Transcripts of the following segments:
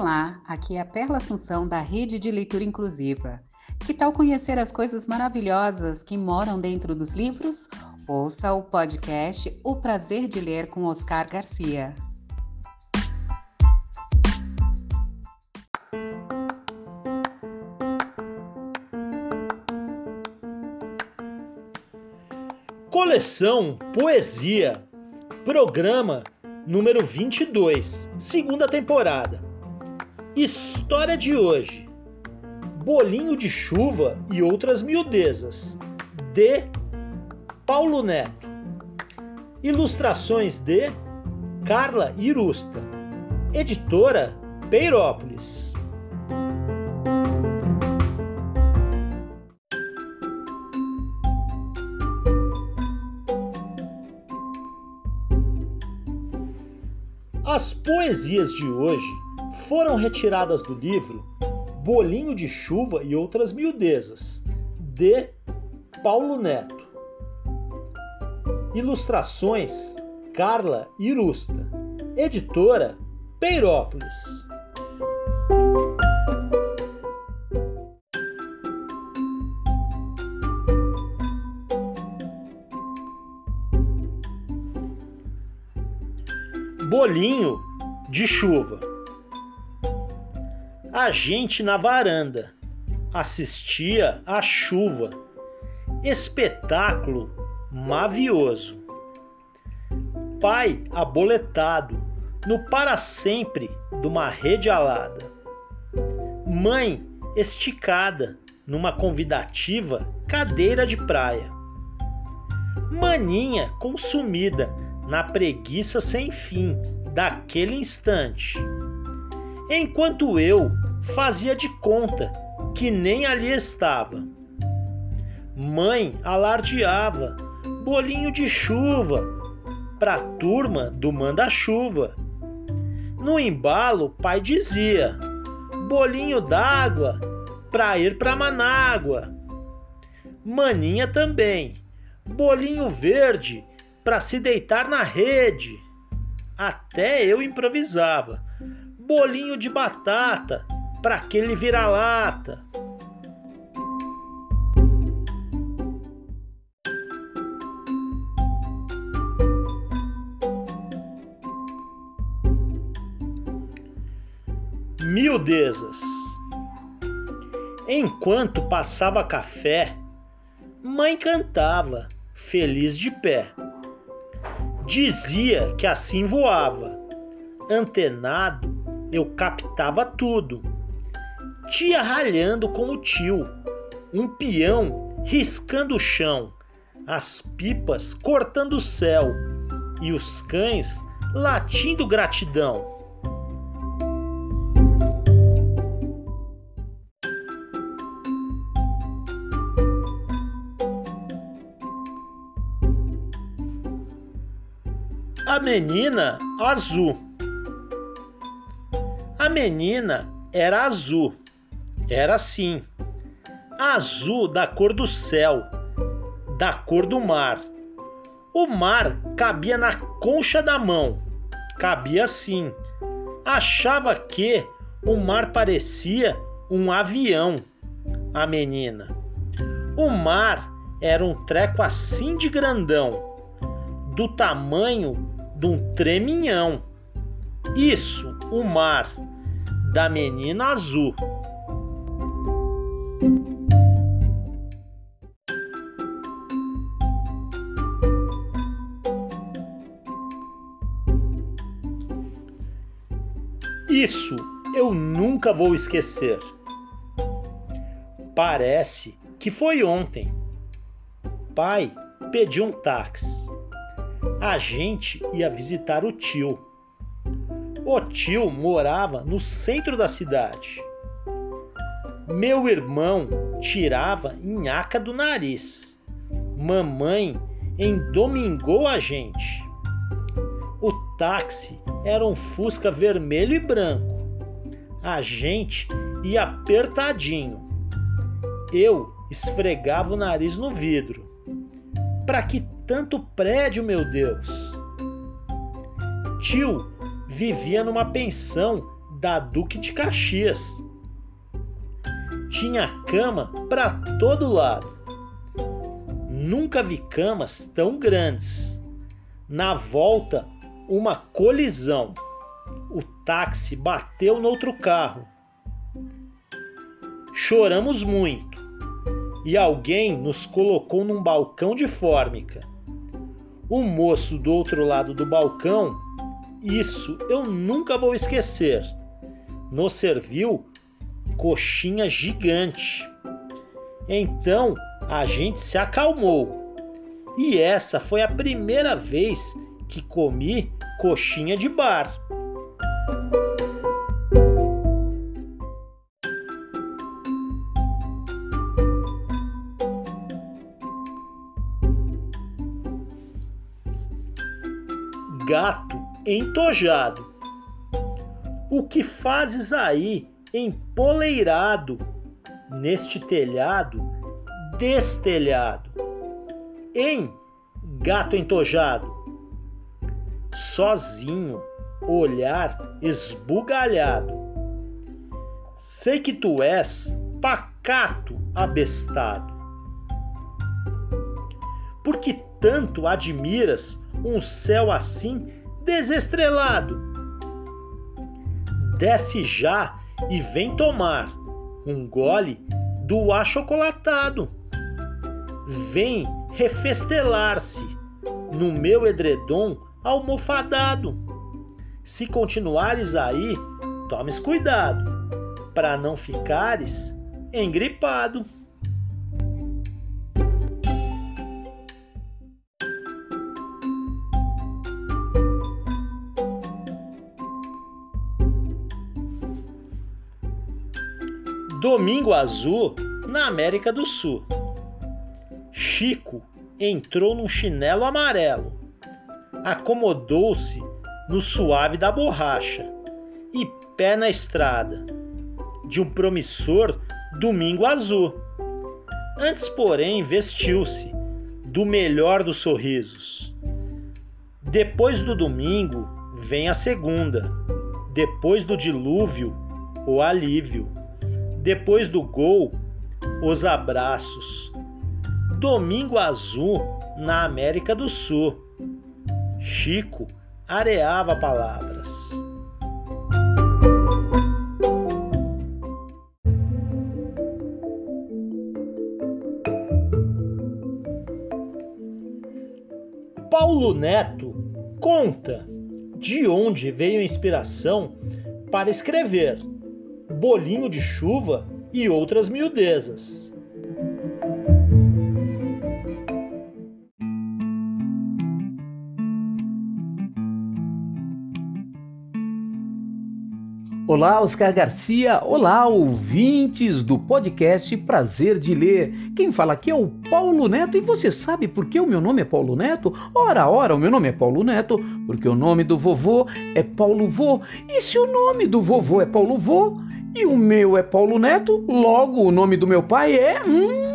Olá, aqui é a Perla Assunção da Rede de Leitura Inclusiva. Que tal conhecer as coisas maravilhosas que moram dentro dos livros? Ouça o podcast O Prazer de Ler com Oscar Garcia. Coleção Poesia, programa número 22, segunda temporada. História de hoje: Bolinho de Chuva e Outras Miudezas, de Paulo Neto. Ilustrações de Carla Irusta. Editora Peirópolis. As poesias de hoje foram retiradas do livro Bolinho de Chuva e Outras Miudezas, de Paulo Neto. Ilustrações Carla Irusta. Editora Peirópolis. Bolinho de chuva. A gente na varanda assistia à chuva. Espetáculo mavioso. Pai aboletado no para sempre de uma rede alada. Mãe esticada numa convidativa cadeira de praia. Maninha consumida na preguiça sem fim daquele instante. Enquanto eu fazia de conta que nem ali estava. Mãe alardeava bolinho de chuva pra turma do manda-chuva. No embalo, pai dizia: bolinho d'água pra ir pra Manágua. Maninha também, bolinho verde para se deitar na rede. Até eu improvisava. Bolinho de batata para aquele vira-lata. Miudezas. Enquanto passava café, mãe cantava, feliz de pé. Dizia que assim voava. Antenado, eu captava tudo. Tia ralhando com o tio, um peão riscando o chão, as pipas cortando o céu e os cães latindo gratidão. A menina azul. A menina era azul. Era assim. Azul da cor do céu, da cor do mar. O mar cabia na concha da mão. Cabia assim. Achava que o mar parecia um avião. A menina. O mar era um treco assim de grandão do tamanho de um treminhão. Isso, o mar da menina azul. Isso eu nunca vou esquecer. Parece que foi ontem. Pai pediu um táxi. A gente ia visitar o tio. O tio morava no centro da cidade. Meu irmão tirava nhaca do nariz. Mamãe endomingou a gente. O táxi era um Fusca vermelho e branco. A gente ia apertadinho. Eu esfregava o nariz no vidro. Para que tanto prédio, meu Deus? Tio vivia numa pensão da Duque de Caxias. Tinha cama para todo lado. Nunca vi camas tão grandes. Na volta, uma colisão. O táxi bateu no outro carro. Choramos muito e alguém nos colocou num balcão de fórmica. O moço do outro lado do balcão, isso eu nunca vou esquecer, nos serviu coxinha gigante. Então a gente se acalmou. E essa foi a primeira vez que comi coxinha de bar. Gato entojado. O que fazes aí, empoleirado, neste telhado destelhado? Em gato entojado sozinho, olhar esbugalhado. Sei que tu és pacato abestado. Por que tanto admiras um céu assim desestrelado? Desce já e vem tomar um gole do achocolatado. Vem refestelar-se no meu edredom almofadado. Se continuares aí, tomes cuidado, para não ficares engripado. Domingo Azul na América do Sul. Chico entrou num chinelo amarelo acomodou-se no suave da borracha e pé na estrada de um promissor domingo azul. Antes, porém, vestiu-se do melhor dos sorrisos. Depois do domingo vem a segunda. Depois do dilúvio, o alívio. Depois do gol, os abraços. Domingo azul na América do Sul Chico areava palavras. Paulo Neto conta de onde veio a inspiração para escrever Bolinho de Chuva e outras miudezas. Olá, Oscar Garcia. Olá, ouvintes do podcast Prazer de Ler. Quem fala aqui é o Paulo Neto e você sabe por que o meu nome é Paulo Neto? Ora, ora, o meu nome é Paulo Neto porque o nome do vovô é Paulo Vô. E se o nome do vovô é Paulo Vô e o meu é Paulo Neto, logo o nome do meu pai é. Hum,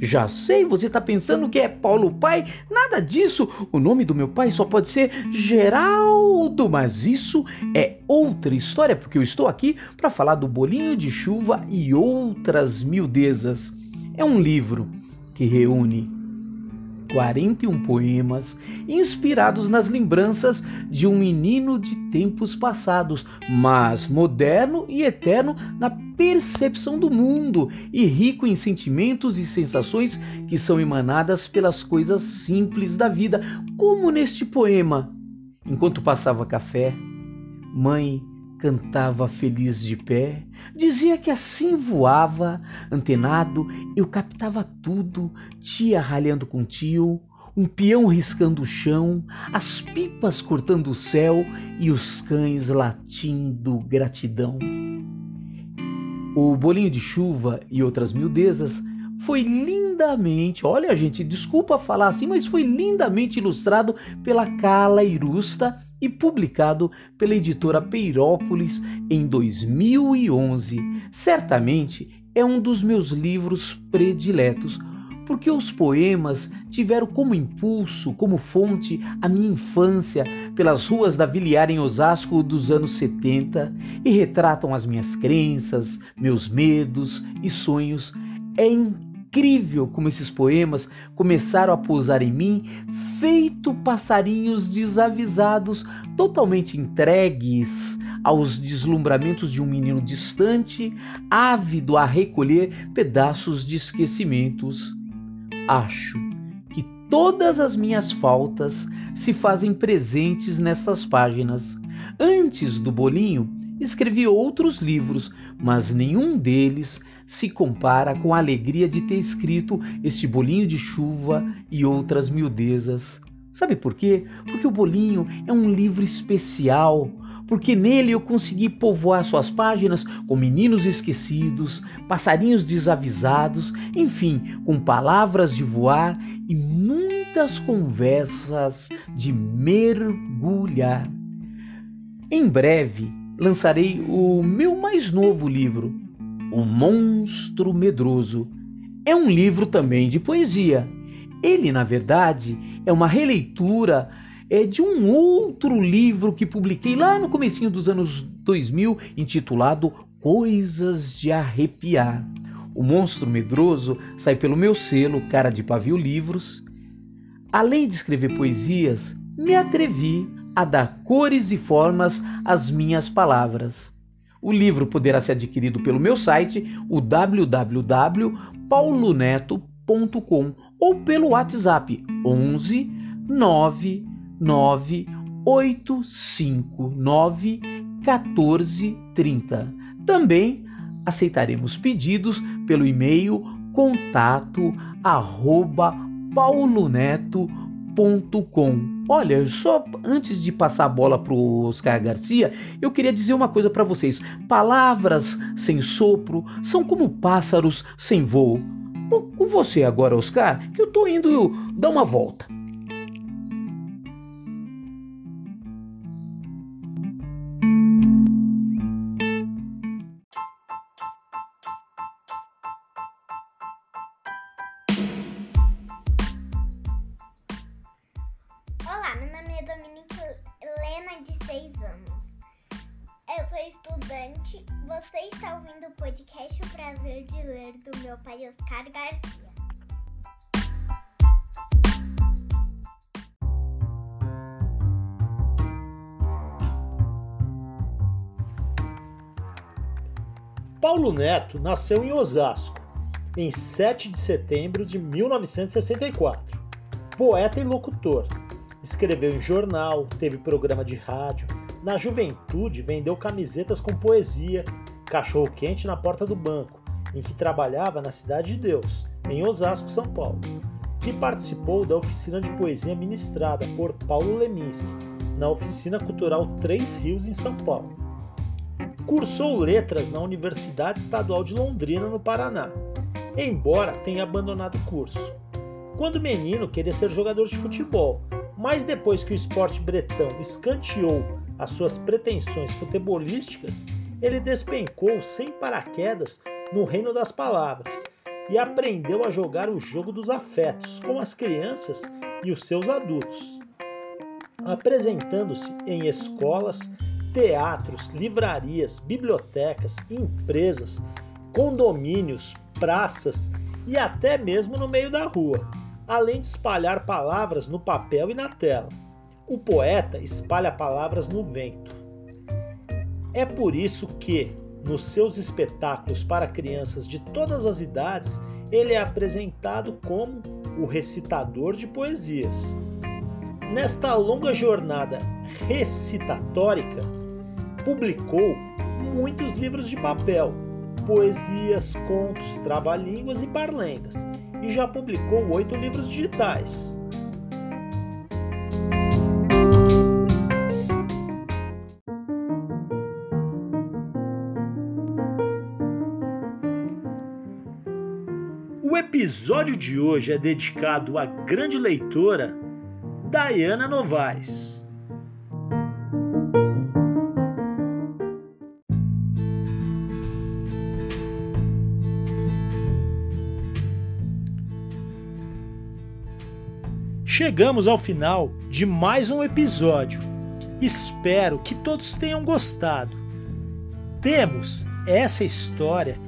já sei, você está pensando que é Paulo Pai? Nada disso. O nome do meu pai só pode ser Geraldo, mas isso é outra história, porque eu estou aqui para falar do bolinho de chuva e outras miudezas. É um livro que reúne 41 poemas inspirados nas lembranças de um menino de tempos passados, mas moderno e eterno na percepção do mundo e rico em sentimentos e sensações que são emanadas pelas coisas simples da vida, como neste poema. Enquanto passava café, mãe cantava feliz de pé, dizia que assim voava, antenado, eu captava tudo, tia ralhando com tio, um peão riscando o chão, as pipas cortando o céu e os cães latindo gratidão. O bolinho de chuva e outras miudezas foi lindamente, olha gente, desculpa falar assim, mas foi lindamente ilustrado pela Carla Irusta e publicado pela editora Peirópolis em 2011. Certamente é um dos meus livros prediletos, porque os poemas tiveram como impulso, como fonte, a minha infância pelas ruas da Viliar em Osasco dos anos 70 e retratam as minhas crenças, meus medos e sonhos. É incrível como esses poemas começaram a pousar em mim, feito passarinhos desavisados, totalmente entregues aos deslumbramentos de um menino distante, ávido a recolher pedaços de esquecimentos. Acho que todas as minhas faltas se fazem presentes nessas páginas. Antes do bolinho, escrevi outros livros, mas nenhum deles se compara com a alegria de ter escrito este bolinho de chuva e outras miudezas. Sabe por quê? Porque o bolinho é um livro especial, porque nele eu consegui povoar suas páginas com meninos esquecidos, passarinhos desavisados, enfim, com palavras de voar e muitas conversas de mergulhar. Em breve lançarei o meu mais novo livro, o Monstro Medroso. É um livro também de poesia. Ele, na verdade, é uma releitura é, de um outro livro que publiquei lá no comecinho dos anos 2000, intitulado Coisas de Arrepiar. O Monstro Medroso sai pelo meu selo Cara de Pavio Livros. Além de escrever poesias, me atrevi a dar cores e formas às minhas palavras. O livro poderá ser adquirido pelo meu site, o www.pauloneto.com ou pelo WhatsApp 11 99859 1430. Também aceitaremos pedidos pelo e-mail contato Olha, só antes de passar a bola para o Oscar Garcia, eu queria dizer uma coisa para vocês. Palavras sem sopro são como pássaros sem voo. Com você agora, Oscar, que eu estou indo dar uma volta. Ouvindo o podcast O Prazer de Ler do meu pai Oscar Garcia. Paulo Neto nasceu em Osasco, em 7 de setembro de 1964. Poeta e locutor. Escreveu em jornal, teve programa de rádio, na juventude, vendeu camisetas com poesia, cachorro quente na porta do banco, em que trabalhava na Cidade de Deus, em Osasco, São Paulo. E participou da oficina de poesia ministrada por Paulo Leminski, na Oficina Cultural Três Rios, em São Paulo. Cursou letras na Universidade Estadual de Londrina, no Paraná, embora tenha abandonado o curso. Quando menino, queria ser jogador de futebol, mas depois que o esporte bretão escanteou as suas pretensões futebolísticas, ele despencou sem paraquedas no reino das palavras e aprendeu a jogar o jogo dos afetos com as crianças e os seus adultos, apresentando-se em escolas, teatros, livrarias, bibliotecas, empresas, condomínios, praças e até mesmo no meio da rua. além de espalhar palavras no papel e na tela. O poeta espalha palavras no vento. É por isso que, nos seus espetáculos para crianças de todas as idades, ele é apresentado como o recitador de poesias. Nesta longa jornada recitatórica, publicou muitos livros de papel, poesias, contos, trava-línguas e parlendas, e já publicou oito livros digitais. Episódio de hoje é dedicado à grande leitora Diana Novaes. Chegamos ao final de mais um episódio. Espero que todos tenham gostado. Temos essa história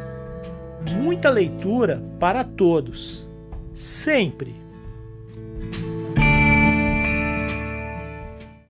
Muita leitura para todos, sempre!